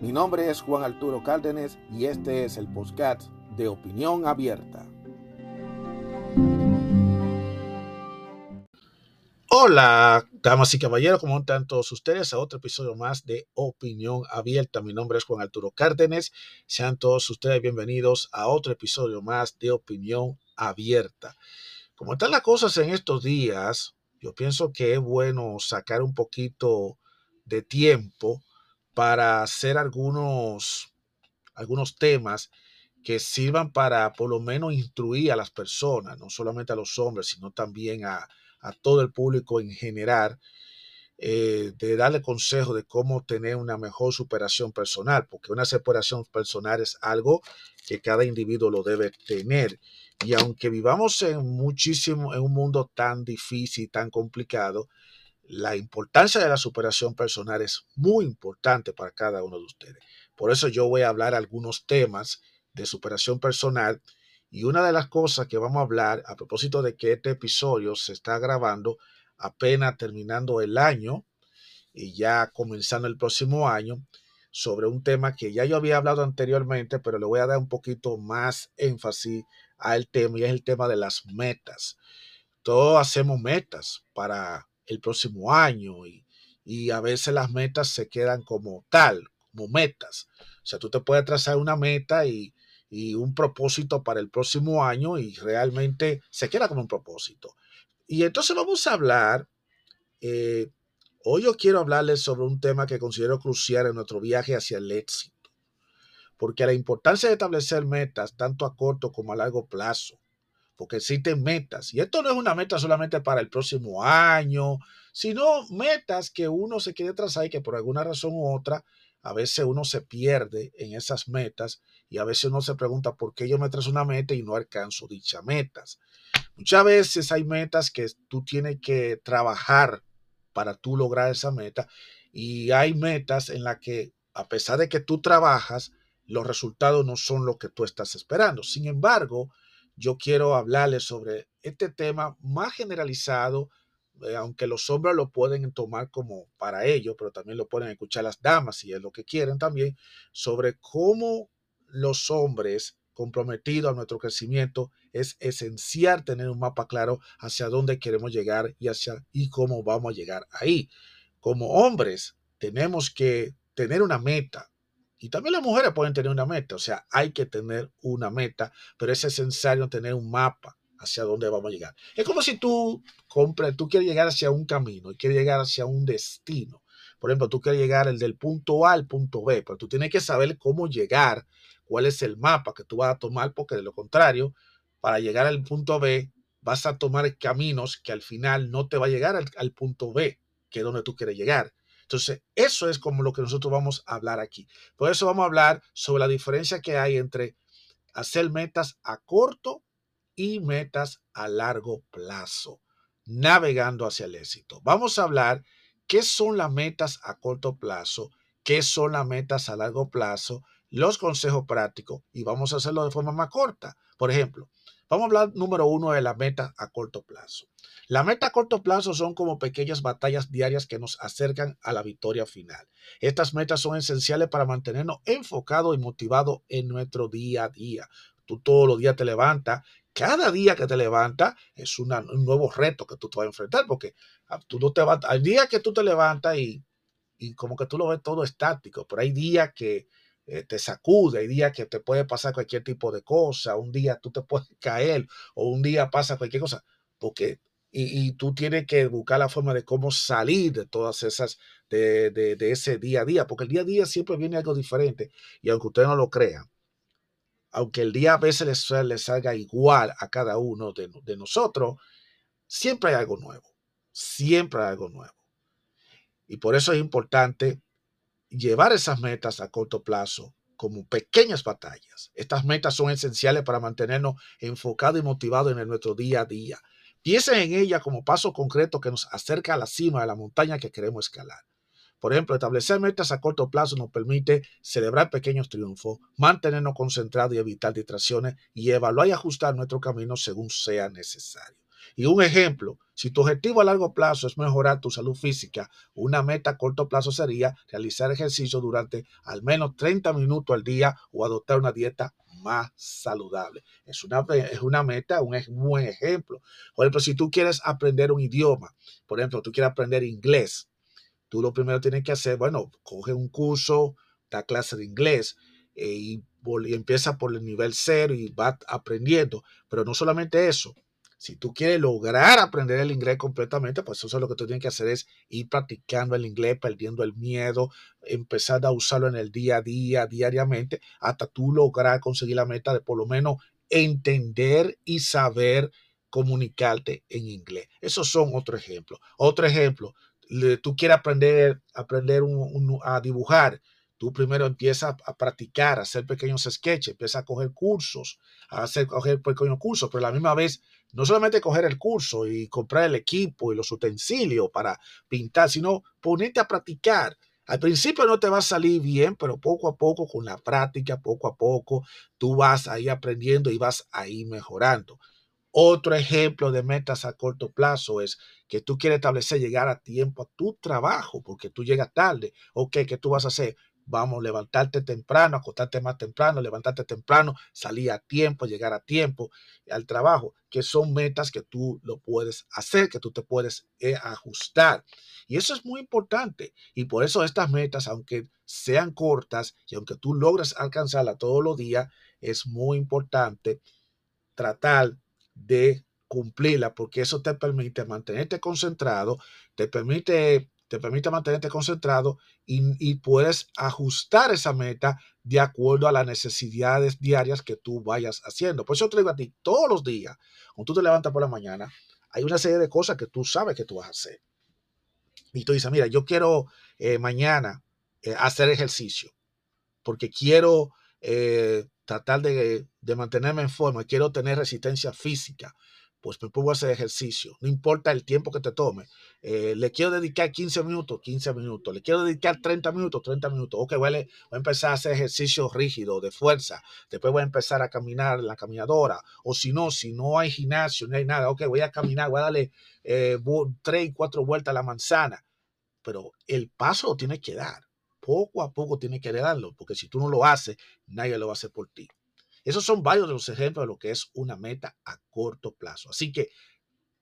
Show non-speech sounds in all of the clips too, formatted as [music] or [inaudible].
Mi nombre es Juan Arturo Cárdenas y este es el podcast de Opinión Abierta. Hola, damas y caballeros, ¿cómo están todos ustedes? A otro episodio más de Opinión Abierta. Mi nombre es Juan Arturo Cárdenas. Sean todos ustedes bienvenidos a otro episodio más de Opinión Abierta. Como están las cosas en estos días, yo pienso que es bueno sacar un poquito de tiempo para hacer algunos, algunos temas que sirvan para por lo menos instruir a las personas, no solamente a los hombres, sino también a, todo el público en general, eh, de darle consejo de cómo tener una mejor superación personal, porque una superación personal es algo que cada individuo lo debe tener. Y aunque vivamos en muchísimo, en un mundo tan difícil, tan complicado, la importancia de la superación personal es muy importante para cada uno de ustedes. Por eso yo voy a hablar algunos temas de superación personal y una de las cosas que vamos a hablar a propósito de que este episodio se está grabando apenas terminando el año y ya comenzando el próximo año sobre un tema que ya yo había hablado anteriormente, pero le voy a dar un poquito más énfasis al tema y es el tema de las metas. Todos hacemos metas para el próximo año y, a veces las metas se quedan como tal, como metas. O sea, tú te puedes trazar una meta y, un propósito para el próximo año y realmente se queda como un propósito. Y entonces vamos a hablar, eh, hoy yo quiero hablarles sobre un tema que considero crucial en nuestro viaje hacia el éxito, porque la importancia de establecer metas tanto a corto como a largo plazo porque existen metas. Y esto no es una meta solamente para el próximo año, sino metas que uno se quiere trazar y que por alguna razón u otra, a veces uno se pierde en esas metas y a veces uno se pregunta por qué yo me trazo una meta y no alcanzo dichas metas. Muchas veces hay metas que tú tienes que trabajar para tú lograr esa meta y hay metas en las que a pesar de que tú trabajas, los resultados no son lo que tú estás esperando. Sin embargo, yo quiero hablarles sobre este tema más generalizado, eh, aunque los hombres lo pueden tomar como para ellos, pero también lo pueden escuchar las damas si es lo que quieren también, sobre cómo los hombres comprometidos a nuestro crecimiento es esencial tener un mapa claro hacia dónde queremos llegar y hacia y cómo vamos a llegar ahí. Como hombres tenemos que tener una meta, y también las mujeres pueden tener una meta, o sea, hay que tener una meta, pero es esencial tener un mapa hacia dónde vamos a llegar. Es como si tú compras, tú quieres llegar hacia un camino y quieres llegar hacia un destino. Por ejemplo, tú quieres llegar el del punto A al punto B, pero tú tienes que saber cómo llegar, cuál es el mapa que tú vas a tomar, porque de lo contrario, para llegar al punto B, vas a tomar caminos que al final no te va a llegar al, al punto B, que es donde tú quieres llegar. Entonces, eso es como lo que nosotros vamos a hablar aquí. Por eso vamos a hablar sobre la diferencia que hay entre hacer metas a corto y metas a largo plazo, navegando hacia el éxito. Vamos a hablar qué son las metas a corto plazo, qué son las metas a largo plazo, los consejos prácticos y vamos a hacerlo de forma más corta. Por ejemplo, vamos a hablar número uno de las metas a corto plazo. La meta a corto plazo son como pequeñas batallas diarias que nos acercan a la victoria final. Estas metas son esenciales para mantenernos enfocados y motivados en nuestro día a día. Tú todos los días te levantas, cada día que te levantas es un nuevo reto que tú te vas a enfrentar, porque ah, tú no te vas, hay días que tú te levantas y, y como que tú lo ves todo estático, pero hay días que eh, te sacude, hay días que te puede pasar cualquier tipo de cosa, un día tú te [laughs] puedes caer o un día pasa cualquier cosa, porque y, tú tienes que buscar la forma de cómo salir de todas esas, de, de, ese día a día, porque el día a día siempre viene algo diferente y aunque ustedes no lo crean, aunque el día a veces les, salga igual a cada uno de, de nosotros, siempre hay algo nuevo, siempre hay algo nuevo. Y por eso es importante llevar esas metas a corto plazo como pequeñas batallas. Estas metas son esenciales para mantenernos enfocados y motivados en nuestro día a día. Piensen en ella como paso concreto que nos acerca a la cima de la montaña que queremos escalar. Por ejemplo, establecer metas a corto plazo nos permite celebrar pequeños triunfos, mantenernos concentrados y evitar distracciones y evaluar y ajustar nuestro camino según sea necesario. Y un ejemplo, si tu objetivo a largo plazo es mejorar tu salud física, una meta a corto plazo sería realizar ejercicio durante al menos 30 minutos al día o adoptar una dieta más saludable. Es una, es una meta, un buen ejemplo. Por ejemplo, si tú quieres aprender un idioma, por ejemplo, tú quieres aprender inglés, tú lo primero tienes que hacer, bueno, coge un curso, da clase de inglés eh, y, y empieza por el nivel cero y va aprendiendo. Pero no solamente eso, si tú quieres lograr aprender el inglés completamente, pues eso es lo que tú tienes que hacer es ir practicando el inglés, perdiendo el miedo, empezar a usarlo en el día a día, diariamente, hasta tú lograr conseguir la meta de por lo menos entender y saber comunicarte en inglés. Esos son otro ejemplo. Otro ejemplo, tú quieres aprender, aprender a dibujar. Tú primero empiezas a practicar, a hacer pequeños sketches, empiezas a coger cursos, a hacer coger pequeños cursos, pero a la misma vez no solamente coger el curso y comprar el equipo y los utensilios para pintar, sino ponerte a practicar. Al principio no te va a salir bien, pero poco a poco, con la práctica, poco a poco, tú vas ahí aprendiendo y vas ahí mejorando. Otro ejemplo de metas a corto plazo es que tú quieres establecer llegar a tiempo a tu trabajo, porque tú llegas tarde. Ok, ¿qué tú vas a hacer? Vamos, levantarte temprano, acostarte más temprano, levantarte temprano, salir a tiempo, llegar a tiempo al trabajo, que son metas que tú lo puedes hacer, que tú te puedes eh, ajustar. Y eso es muy importante. Y por eso estas metas, aunque sean cortas y aunque tú logres alcanzarlas todos los días, es muy importante tratar de cumplirla porque eso te permite mantenerte concentrado, te permite te permite mantenerte concentrado y, puedes ajustar esa meta de acuerdo a las necesidades diarias que tú vayas haciendo. Por eso te digo a ti, todos los días, cuando tú te levantas por la mañana, hay una serie de cosas que tú sabes que tú vas a hacer. Y tú dices, mira, yo quiero eh, mañana eh, hacer ejercicio porque quiero eh, tratar de, de mantenerme en forma, quiero tener resistencia física pues me pongo a hacer ejercicio, no importa el tiempo que te tome. Eh, le quiero dedicar 15 minutos, 15 minutos. Le quiero dedicar 30 minutos, 30 minutos. Ok, a, voy a empezar a hacer ejercicio rígido, de fuerza. Después voy a empezar a caminar la caminadora. O si no, si no hay gimnasio, no hay nada, ok, voy a caminar, voy a darle eh, 3 y 4 vueltas a la manzana. Pero el paso lo tienes que dar. Poco a poco tienes que darlo, porque si tú no lo haces, nadie lo va a hacer por ti. Esos son varios de los ejemplos de lo que es una meta a corto plazo. Así que,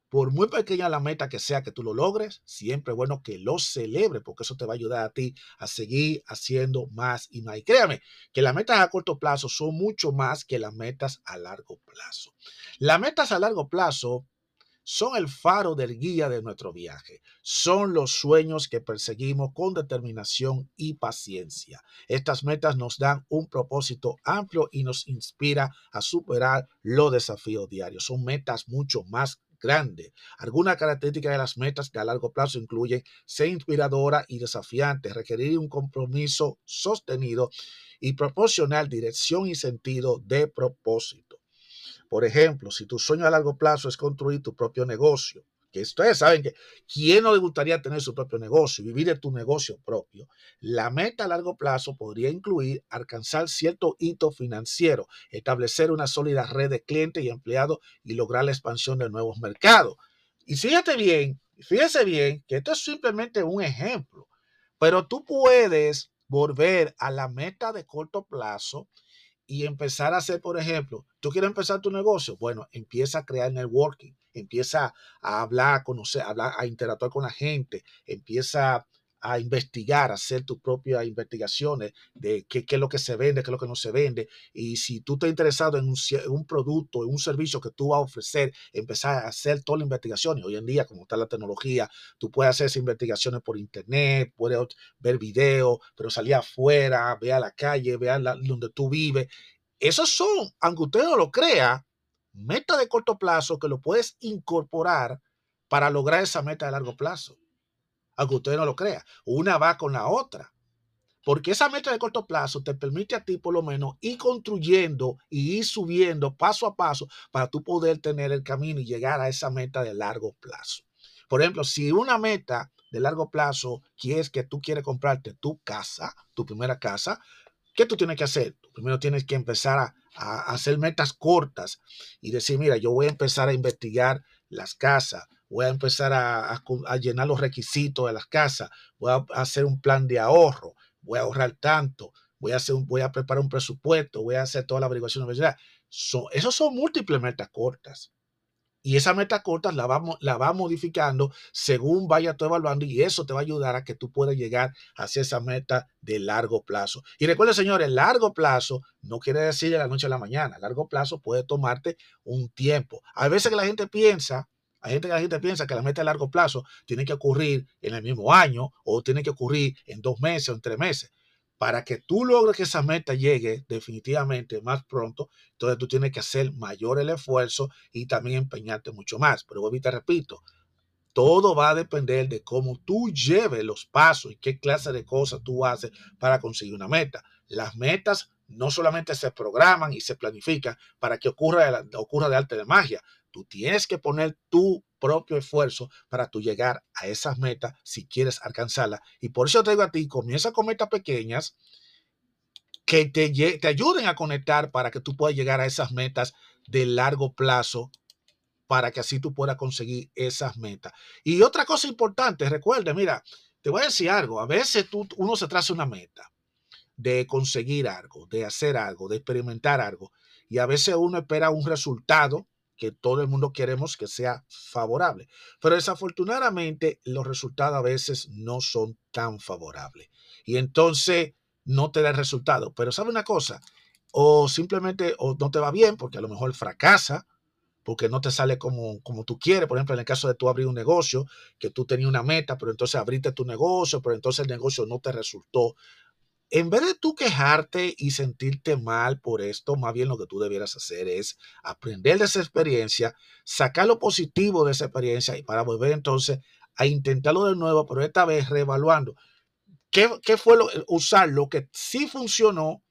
por muy pequeña la meta que sea que tú lo logres, siempre es bueno que lo celebre, porque eso te va a ayudar a ti a seguir haciendo más y más. Y créame que las metas a corto plazo son mucho más que las metas a largo plazo. Las metas a largo plazo son el faro del guía de nuestro viaje. Son los sueños que perseguimos con determinación y paciencia. Estas metas nos dan un propósito amplio y nos inspira a superar los desafíos diarios. Son metas mucho más grandes. Algunas características de las metas de a largo plazo incluyen ser inspiradora y desafiante, requerir un compromiso sostenido y proporcionar dirección y sentido de propósito. Por ejemplo, si tu sueño a largo plazo es construir tu propio negocio, que ustedes saben que quién no le gustaría tener su propio negocio, vivir de tu negocio propio, la meta a largo plazo podría incluir alcanzar cierto hito financiero, establecer una sólida red de clientes y empleados y lograr la expansión de nuevos mercados. Y fíjate bien, fíjese bien que esto es simplemente un ejemplo, pero tú puedes volver a la meta de corto plazo y empezar a hacer, por ejemplo, tú quieres empezar tu negocio, bueno, empieza a crear networking, empieza a hablar, a conocer, a, hablar, a interactuar con la gente, empieza a investigar, hacer tus propias investigaciones de qué, es lo que se vende, qué es lo que no se vende. Y si tú estás interesado en un, producto, en un servicio que tú vas a ofrecer, empezar a hacer toda la investigación. Y hoy en día, como está la tecnología, tú puedes hacer esas investigaciones por internet, puedes ver videos, pero salir afuera, ve a la calle, ve a donde tú vives. Esos son, aunque usted no lo crea, metas de corto plazo que lo puedes incorporar para lograr esa meta de largo plazo aunque usted no lo crea. Una va con la otra. Porque esa meta de corto plazo te permite a ti por lo menos ir construyendo y ir subiendo paso a paso para tú poder tener el camino y llegar a esa meta de largo plazo. Por ejemplo, si una meta de largo plazo quieres que tú quieres comprarte tu casa, tu primera casa, ¿qué tú tienes que hacer? primero tienes que empezar a, a hacer metas cortas y decir, mira, yo voy a empezar a investigar las casas, voy a empezar a, llenar los requisitos de las casas, voy a hacer un plan de ahorro, voy a ahorrar tanto, voy a, hacer voy a preparar un presupuesto, voy a hacer toda la averiguación de universidad. Son, esos son múltiples metas cortas. Y esa meta corta la va, la va modificando según vaya tú evaluando y eso te va a ayudar a que tú puedas llegar hacia esa meta de largo plazo. Y recuerda, señores, largo plazo no quiere decir de la noche a la mañana. Largo plazo puede tomarte un tiempo. A veces que la gente piensa hay gente que la gente piensa que la meta de largo plazo tiene que ocurrir en el mismo año o tiene que ocurrir en dos meses o en tres meses. Para que tú logres que esa meta llegue definitivamente más pronto, entonces tú tienes que hacer mayor el esfuerzo y también empeñarte mucho más. Pero vuelvo y te repito, todo va a depender de cómo tú lleves los pasos y qué clase de cosas tú haces para conseguir una meta. Las metas no solamente se programan y se planifican para que ocurra, ocurra de arte de magia, Tú tienes que poner tu propio esfuerzo para tú llegar a esas metas si quieres alcanzarlas. Y por eso te digo a ti, comienza con metas pequeñas que te, te ayuden a conectar para que tú puedas llegar a esas metas de largo plazo para que así tú puedas conseguir esas metas. Y otra cosa importante, recuerde, mira, te voy a decir algo, a veces tú, uno se traza una meta de conseguir algo, de hacer algo, de experimentar algo, y a veces uno espera un resultado que todo el mundo queremos que sea favorable. Pero desafortunadamente los resultados a veces no son tan favorables. Y entonces no te da el resultado. Pero sabe una cosa, o simplemente o no te va bien porque a lo mejor fracasa, porque no te sale como, como tú quieres. Por ejemplo, en el caso de tú abrir un negocio, que tú tenías una meta, pero entonces abriste tu negocio, pero entonces el negocio no te resultó en vez de tú quejarte y sentirte mal por esto, más bien lo que tú debieras hacer es aprender de esa experiencia, sacar lo positivo de esa experiencia y para volver entonces a intentarlo de nuevo, pero esta vez reevaluando. Qué, qué fue lo, usar lo que sí funcionó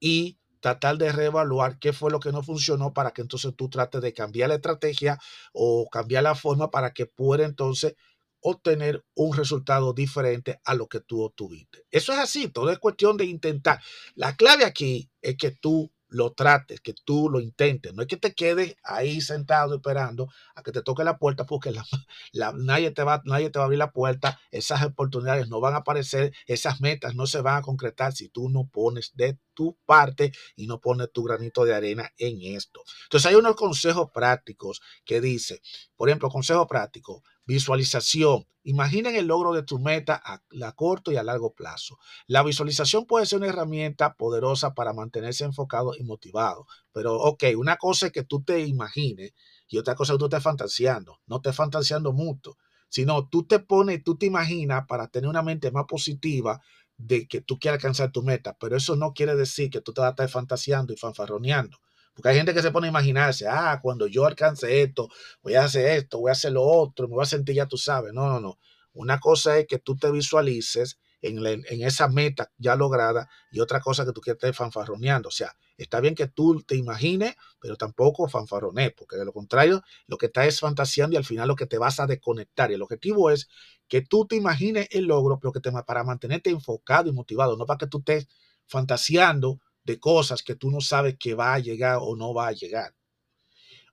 y tratar de reevaluar qué fue lo que no funcionó para que entonces tú trates de cambiar la estrategia o cambiar la forma para que pueda entonces obtener un resultado diferente a lo que tú obtuviste. Eso es así, todo es cuestión de intentar. La clave aquí es que tú lo trates, que tú lo intentes. No es que te quedes ahí sentado esperando a que te toque la puerta porque [laughs] la, nadie, te va, nadie te va a abrir la puerta. Esas oportunidades no van a aparecer, esas metas no se van a concretar si tú no pones de tu parte y no pones tu granito de arena en esto. Entonces hay unos consejos prácticos que dice, por ejemplo, consejo práctico, Visualización. Imaginen el logro de tu meta a, corto y a largo plazo. La visualización puede ser una herramienta poderosa para mantenerse enfocado y motivado. Pero, ok, una cosa es que tú te imagines y otra cosa es que tú estés fantaseando. No estés fantaseando mucho, sino tú te pones, tú te imaginas para tener una mente más positiva de que tú quieras alcanzar tu meta. Pero eso no quiere decir que tú te vas a estar fantaseando y fanfarroneando. Porque hay gente que se pone a imaginarse, ah, cuando yo alcance esto, voy a hacer esto, voy a hacer lo otro, me voy a sentir, ya tú sabes. No, no, no. Una cosa es que tú te visualices en, esa meta ya lograda y otra cosa que tú quieres fanfarroneando. O sea, está bien que tú te imagines, pero tampoco fanfarrones, porque de lo contrario, lo que estás es fantaseando y al final lo que te vas a desconectar. Y el objetivo es que tú te imagines el logro, pero que te, para mantenerte enfocado y motivado, no para que tú estés fantaseando de cosas que tú no sabes que va a llegar o no va a llegar.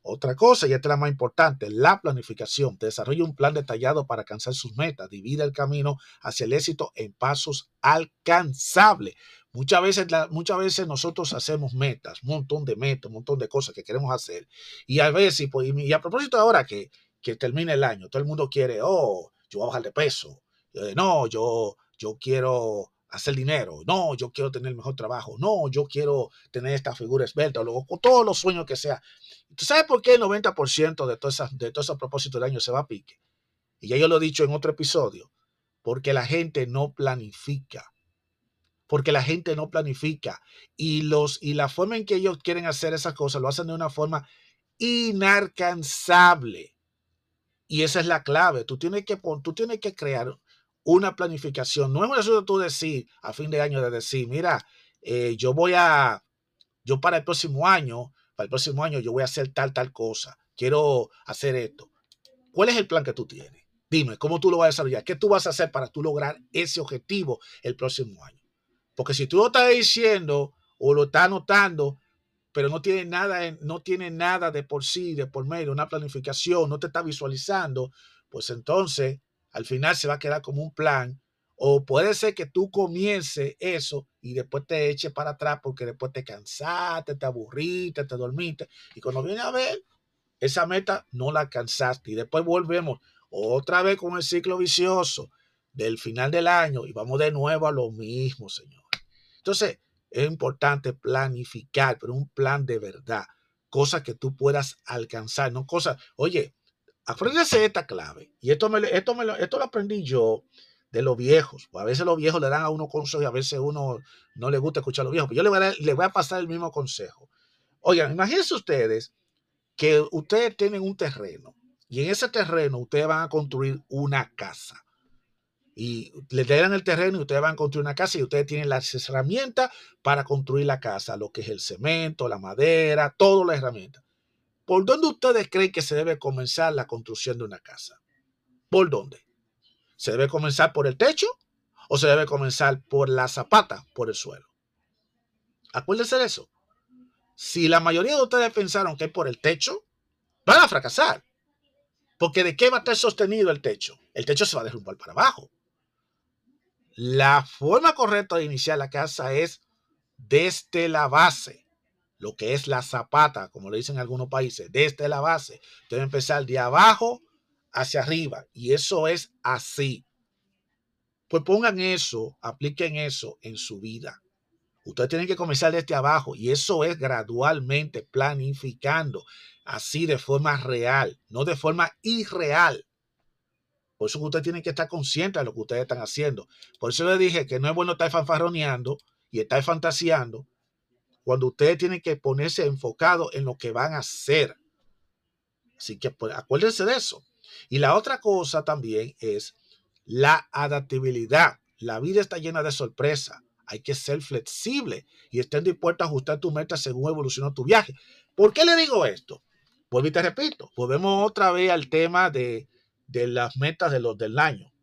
Otra cosa, y esta es la más importante, la planificación. Desarrolla un plan detallado para alcanzar sus metas. Divide el camino hacia el éxito en pasos alcanzables. Muchas veces, muchas veces nosotros hacemos metas, un montón de metas, un montón de cosas que queremos hacer. Y a veces, pues, y a propósito ahora que, que termine el año, todo el mundo quiere, oh, yo voy a bajar de peso. No, yo, yo quiero hacer dinero. No, yo quiero tener mejor trabajo. No, yo quiero tener esta figura esbelta. O luego, todos los sueños que sea. ¿Tú sabes por qué el 90% de todos de todos esos propósitos del año se va a pique? Y ya yo lo he dicho en otro episodio. Porque la gente no planifica. Porque la gente no planifica. Y, los, y la forma en que ellos quieren hacer esas cosas lo hacen de una forma inalcanzable. Y esa es la clave. Tú tienes que, tú tienes que crear una planificación. No es eso tú decir a fin de año de decir, mira, eh, yo voy a, yo para el próximo año, para el próximo año yo voy a hacer tal, tal cosa. Quiero hacer esto. ¿Cuál es el plan que tú tienes? Dime, ¿cómo tú lo vas a desarrollar? ¿Qué tú vas a hacer para tú lograr ese objetivo el próximo año? Porque si tú lo estás diciendo o lo estás anotando, pero no tiene nada, no tiene nada de por sí, de por medio, una planificación, no te está visualizando, pues entonces al final se va a quedar como un plan. O puede ser que tú comiences eso y después te eches para atrás porque después te cansaste, te aburriste, te dormiste. Y cuando viene a ver, esa meta no la alcanzaste. Y después volvemos otra vez con el ciclo vicioso del final del año y vamos de nuevo a lo mismo, Señor. Entonces, es importante planificar, pero un plan de verdad. Cosas que tú puedas alcanzar, no cosas, oye, Apréndese esta clave. Y esto, esto, esto lo aprendí yo de los viejos. A veces los viejos le dan a uno consejos y a veces uno no le gusta escuchar a los viejos. Pero yo le voy a, le voy a pasar el mismo consejo. Oigan, imagínense ustedes que ustedes tienen un terreno y en ese terreno ustedes van a construir una casa. Y le dan el terreno y ustedes van a construir una casa y ustedes tienen las herramientas para construir la casa, lo que es el cemento, la madera, todas las herramientas. ¿Por dónde ustedes creen que se debe comenzar la construcción de una casa? ¿Por dónde? ¿Se debe comenzar por el techo o se debe comenzar por la zapata, por el suelo? Acuérdense de eso. Si la mayoría de ustedes pensaron que es por el techo, van a fracasar. Porque ¿de qué va a estar sostenido el techo? El techo se va a derrumbar para abajo. La forma correcta de iniciar la casa es desde la base lo que es la zapata, como le dicen en algunos países, desde la base. Debe empezar de abajo hacia arriba. Y eso es así. Pues pongan eso, apliquen eso en su vida. Ustedes tienen que comenzar desde abajo y eso es gradualmente planificando, así de forma real, no de forma irreal. Por eso ustedes tienen que estar conscientes de lo que ustedes están haciendo. Por eso les dije que no es bueno estar fanfarroneando y estar fantaseando, cuando ustedes tienen que ponerse enfocado en lo que van a hacer. Así que pues, acuérdense de eso. Y la otra cosa también es la adaptabilidad. La vida está llena de sorpresas. Hay que ser flexible y estén dispuestos a ajustar tu meta según evoluciona tu viaje. ¿Por qué le digo esto? Vuelvo y te repito, volvemos otra vez al tema de, de las metas de los del año.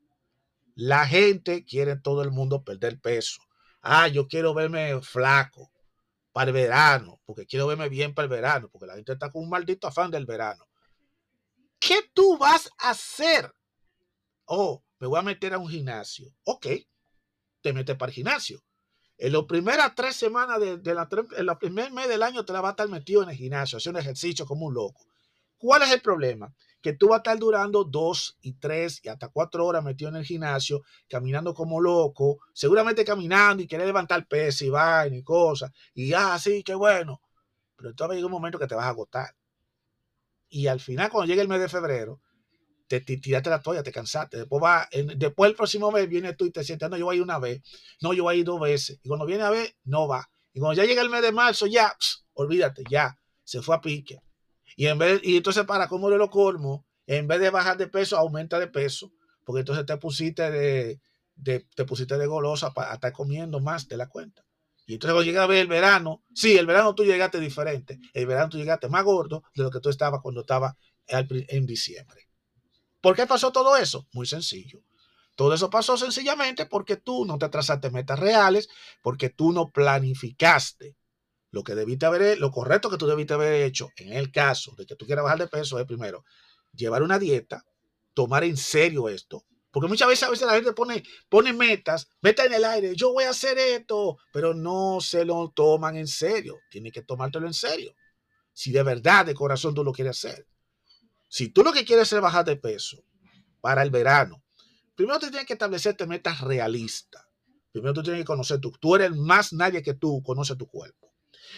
La gente quiere todo el mundo perder peso. Ah, yo quiero verme flaco para el verano, porque quiero verme bien para el verano, porque la gente está con un maldito afán del verano. ¿Qué tú vas a hacer? Oh, me voy a meter a un gimnasio. Ok, te metes para el gimnasio. En las primeras tres semanas de, la, en el primer mes del año te la vas a estar metido en el gimnasio, haciendo ejercicio como un loco. ¿Cuál es el problema? Que tú vas a estar durando dos y tres y hasta cuatro horas metido en el gimnasio, caminando como loco, seguramente caminando y querer levantar peso y vaina y cosas, y ah, sí, qué bueno. Pero entonces llega un momento que te vas a agotar. Y al final, cuando llegue el mes de febrero, te, tiraste la toalla, te cansaste. Después, va, después el próximo mes viene tú y te sientes, no, yo voy a ir una vez, no, yo voy a ir dos veces. Y cuando viene a ver, no va. Y cuando ya llega el mes de marzo, ya, olvídate, ya, se fue a pique. Y, en vez, y entonces, para cómo lo colmo, en vez de bajar de peso, aumenta de peso, porque entonces te pusiste de, te pusiste de golosa para estar comiendo más de la cuenta. Y entonces cuando llega a ver el verano, sí, el verano tú llegaste diferente. El verano tú llegaste más gordo de lo que tú estabas cuando estabas en diciembre. ¿Por qué pasó todo eso? Muy sencillo. Todo eso pasó sencillamente porque tú no te trazaste metas reales, porque tú no planificaste. Lo que debiste haber, lo correcto que tú debiste haber hecho en el caso de que tú quieras bajar de peso es primero llevar una dieta, tomar en serio esto. Porque muchas veces, a veces la gente pone, pone metas, metas en el aire, yo voy a hacer esto, pero no se lo toman en serio. Tiene que tomártelo en serio. Si de verdad, de corazón, tú lo quieres hacer. Si tú lo que quieres es bajar de peso para el verano, primero te tienes que establecerte metas realistas. Primero tú tienes que conocer tú. Tú eres más nadie que tú conoce tu cuerpo.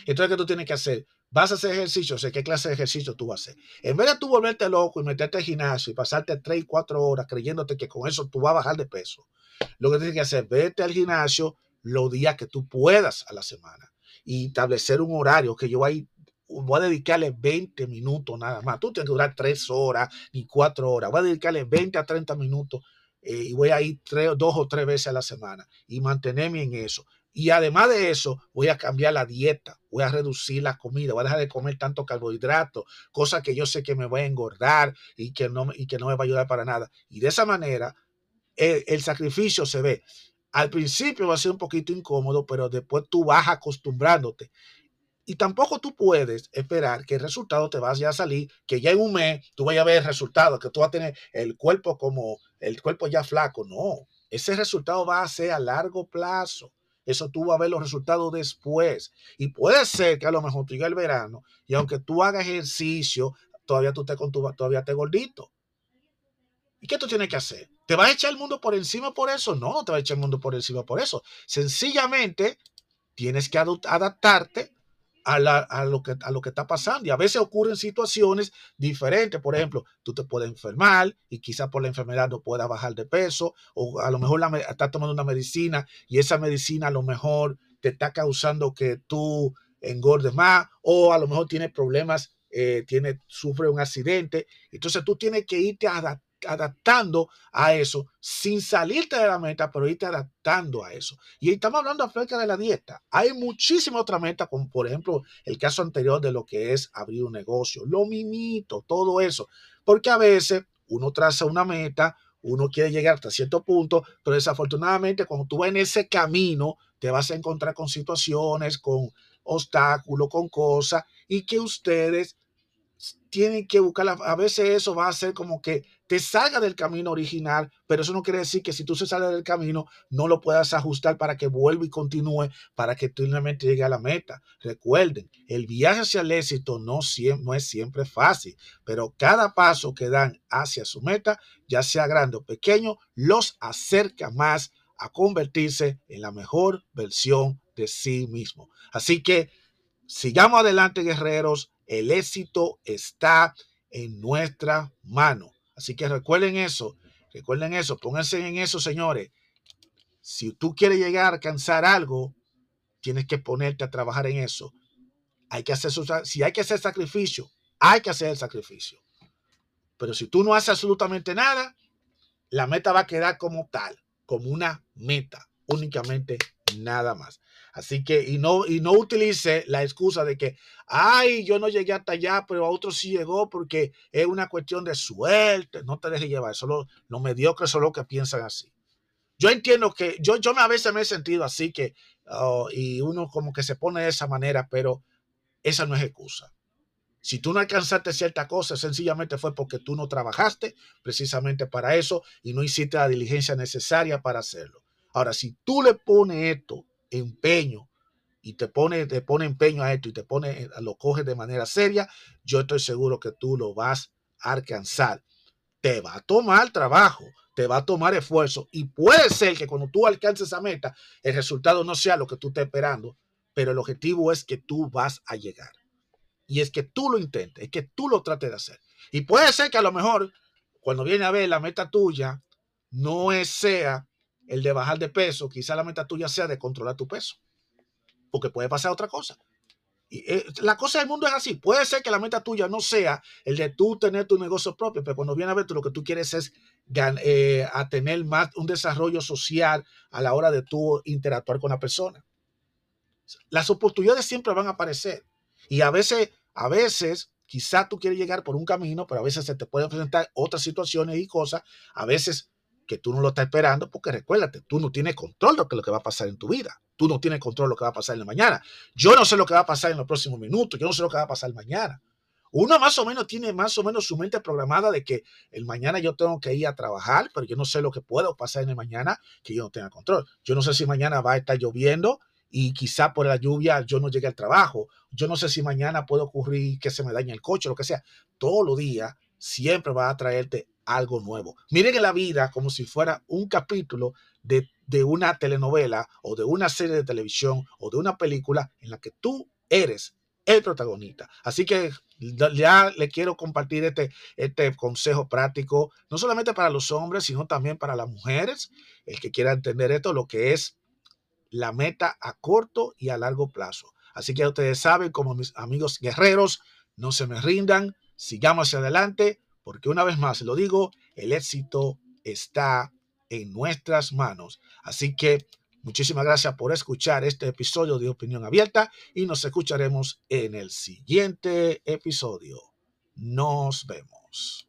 Entonces, ¿qué tú tienes que hacer? Vas a hacer ejercicio, sé qué clase de ejercicio tú vas a hacer. En vez de tú volverte loco y meterte al gimnasio y pasarte 3, 4 horas creyéndote que con eso tú vas a bajar de peso, lo que tienes que hacer, vete al gimnasio los días que tú puedas a la semana y establecer un horario que yo voy a, dedicarle 20 minutos nada más. Tú tienes que durar 3 horas ni 4 horas. Voy a dedicarle 20 a 30 minutos eh, y voy a ir tres, dos o tres veces a la semana y mantenerme en eso. Y además de eso, voy a cambiar la dieta, voy a reducir la comida, voy a dejar de comer tanto carbohidrato, cosa que yo sé que me voy a engordar y que no, y que no me va a ayudar para nada. Y de esa manera, el, el sacrificio se ve. Al principio va a ser un poquito incómodo, pero después tú vas acostumbrándote. Y tampoco tú puedes esperar que el resultado te vaya a salir, que ya en un mes tú vayas a ver el resultado, que tú vas a tener el cuerpo como el cuerpo ya flaco. No, ese resultado va a ser a largo plazo. Eso tú vas a ver los resultados después. Y puede ser que a lo mejor tú llegue el verano y aunque tú hagas ejercicio, todavía tú te con tu, todavía te gordito. ¿Y qué tú tienes que hacer? ¿Te vas a echar el mundo por encima por eso? No, no te vas a echar el mundo por encima por eso. Sencillamente tienes que adaptarte a, lo que, a lo que está pasando. Y a veces ocurren situaciones diferentes. Por ejemplo, tú te puedes enfermar y quizás por la enfermedad no puedas bajar de peso. O a lo mejor la, estás tomando una medicina y esa medicina a lo mejor te está causando que tú engordes más. O a lo mejor tienes problemas, eh, tiene, sufre un accidente. Entonces tú tienes que irte adaptando adaptando a eso sin salirte de la meta, pero irte adaptando a eso. Y estamos hablando acerca de la dieta. Hay muchísimas otras metas, como por ejemplo el caso anterior de lo que es abrir un negocio, lo mimito, todo eso. Porque a veces uno traza una meta, uno quiere llegar hasta cierto punto, pero desafortunadamente cuando tú vas en ese camino, te vas a encontrar con situaciones, con obstáculos, con cosas, y que ustedes tienen que buscar, a veces eso va a ser como que te salga del camino original, pero eso no quiere decir que si tú se sales del camino no lo puedas ajustar para que vuelva y continúe, para que tú realmente llegue a la meta. Recuerden, el viaje hacia el éxito no, no es siempre fácil, pero cada paso que dan hacia su meta, ya sea grande o pequeño, los acerca más a convertirse en la mejor versión de sí mismo. Así que sigamos adelante, guerreros el éxito está en nuestra mano. Así que recuerden eso, recuerden eso, pónganse en eso, señores. Si tú quieres llegar a alcanzar algo, tienes que ponerte a trabajar en eso. Hay que hacer si hay que hacer sacrificio, hay que hacer el sacrificio. Pero si tú no haces absolutamente nada, la meta va a quedar como tal, como una meta, únicamente nada más. Así que, y no, y no utilice la excusa de que, ay, yo no llegué hasta allá, pero a otros sí llegó porque es una cuestión de suerte. No te dejes llevar, solo los mediocres son los que piensan así. Yo entiendo que, yo, yo a veces me he sentido así que, oh, y uno como que se pone de esa manera, pero esa no es excusa. Si tú no alcanzaste cierta cosa, sencillamente fue porque tú no trabajaste precisamente para eso y no hiciste la diligencia necesaria para hacerlo. Ahora, si tú le pones esto empeño y te pone, te pone empeño a esto y te pone, eh, lo coges de manera seria, yo estoy seguro que tú lo vas a alcanzar. Te va a tomar trabajo, te va a tomar esfuerzo y puede ser que cuando tú alcances esa meta, el resultado no sea lo que tú estás esperando, pero el objetivo es que tú vas a llegar. Y es que tú lo intentes, es que tú lo trates de hacer. Y puede ser que a lo mejor cuando viene a ver la meta tuya, no sea el de bajar de peso, quizá la meta tuya sea de controlar tu peso, porque puede pasar otra cosa. Y, eh, la cosa del mundo es así. Puede ser que la meta tuya no sea el de tú tener tu negocio propio, pero cuando viene a ver tú lo que tú quieres es eh, a tener más un desarrollo social a la hora de tú interactuar con la persona. Las oportunidades siempre van a aparecer y a veces, a veces quizá tú quieres llegar por un camino, pero a veces se te pueden presentar otras situaciones y cosas. A veces que tú no lo estás esperando, porque recuérdate, tú no tienes control de lo que va a pasar en tu vida. Tú no tienes control de lo que va a pasar en la mañana. Yo no sé lo que va a pasar en los próximos minutos. Yo no sé lo que va a pasar mañana. Uno más o menos tiene más o menos su mente programada de que el mañana yo tengo que ir a trabajar, pero yo no sé lo que pueda pasar en el mañana que yo no tenga control. Yo no sé si mañana va a estar lloviendo y quizá por la lluvia yo no llegue al trabajo. Yo no sé si mañana puede ocurrir que se me dañe el coche, lo que sea. Todos los días siempre va a traerte algo nuevo. Miren en la vida como si fuera un capítulo de, una telenovela o de una serie de televisión o de una película en la que tú eres el protagonista. Así que ya le quiero compartir este, este consejo práctico, no solamente para los hombres, sino también para las mujeres. El que quiera entender esto, lo que es la meta a corto y a largo plazo. Así que ustedes saben, como mis amigos guerreros, no se me rindan, sigamos hacia adelante, porque una vez más lo digo, el éxito está en nuestras manos. Así que muchísimas gracias por escuchar este episodio de Opinión Abierta y nos escucharemos en el siguiente episodio. Nos vemos.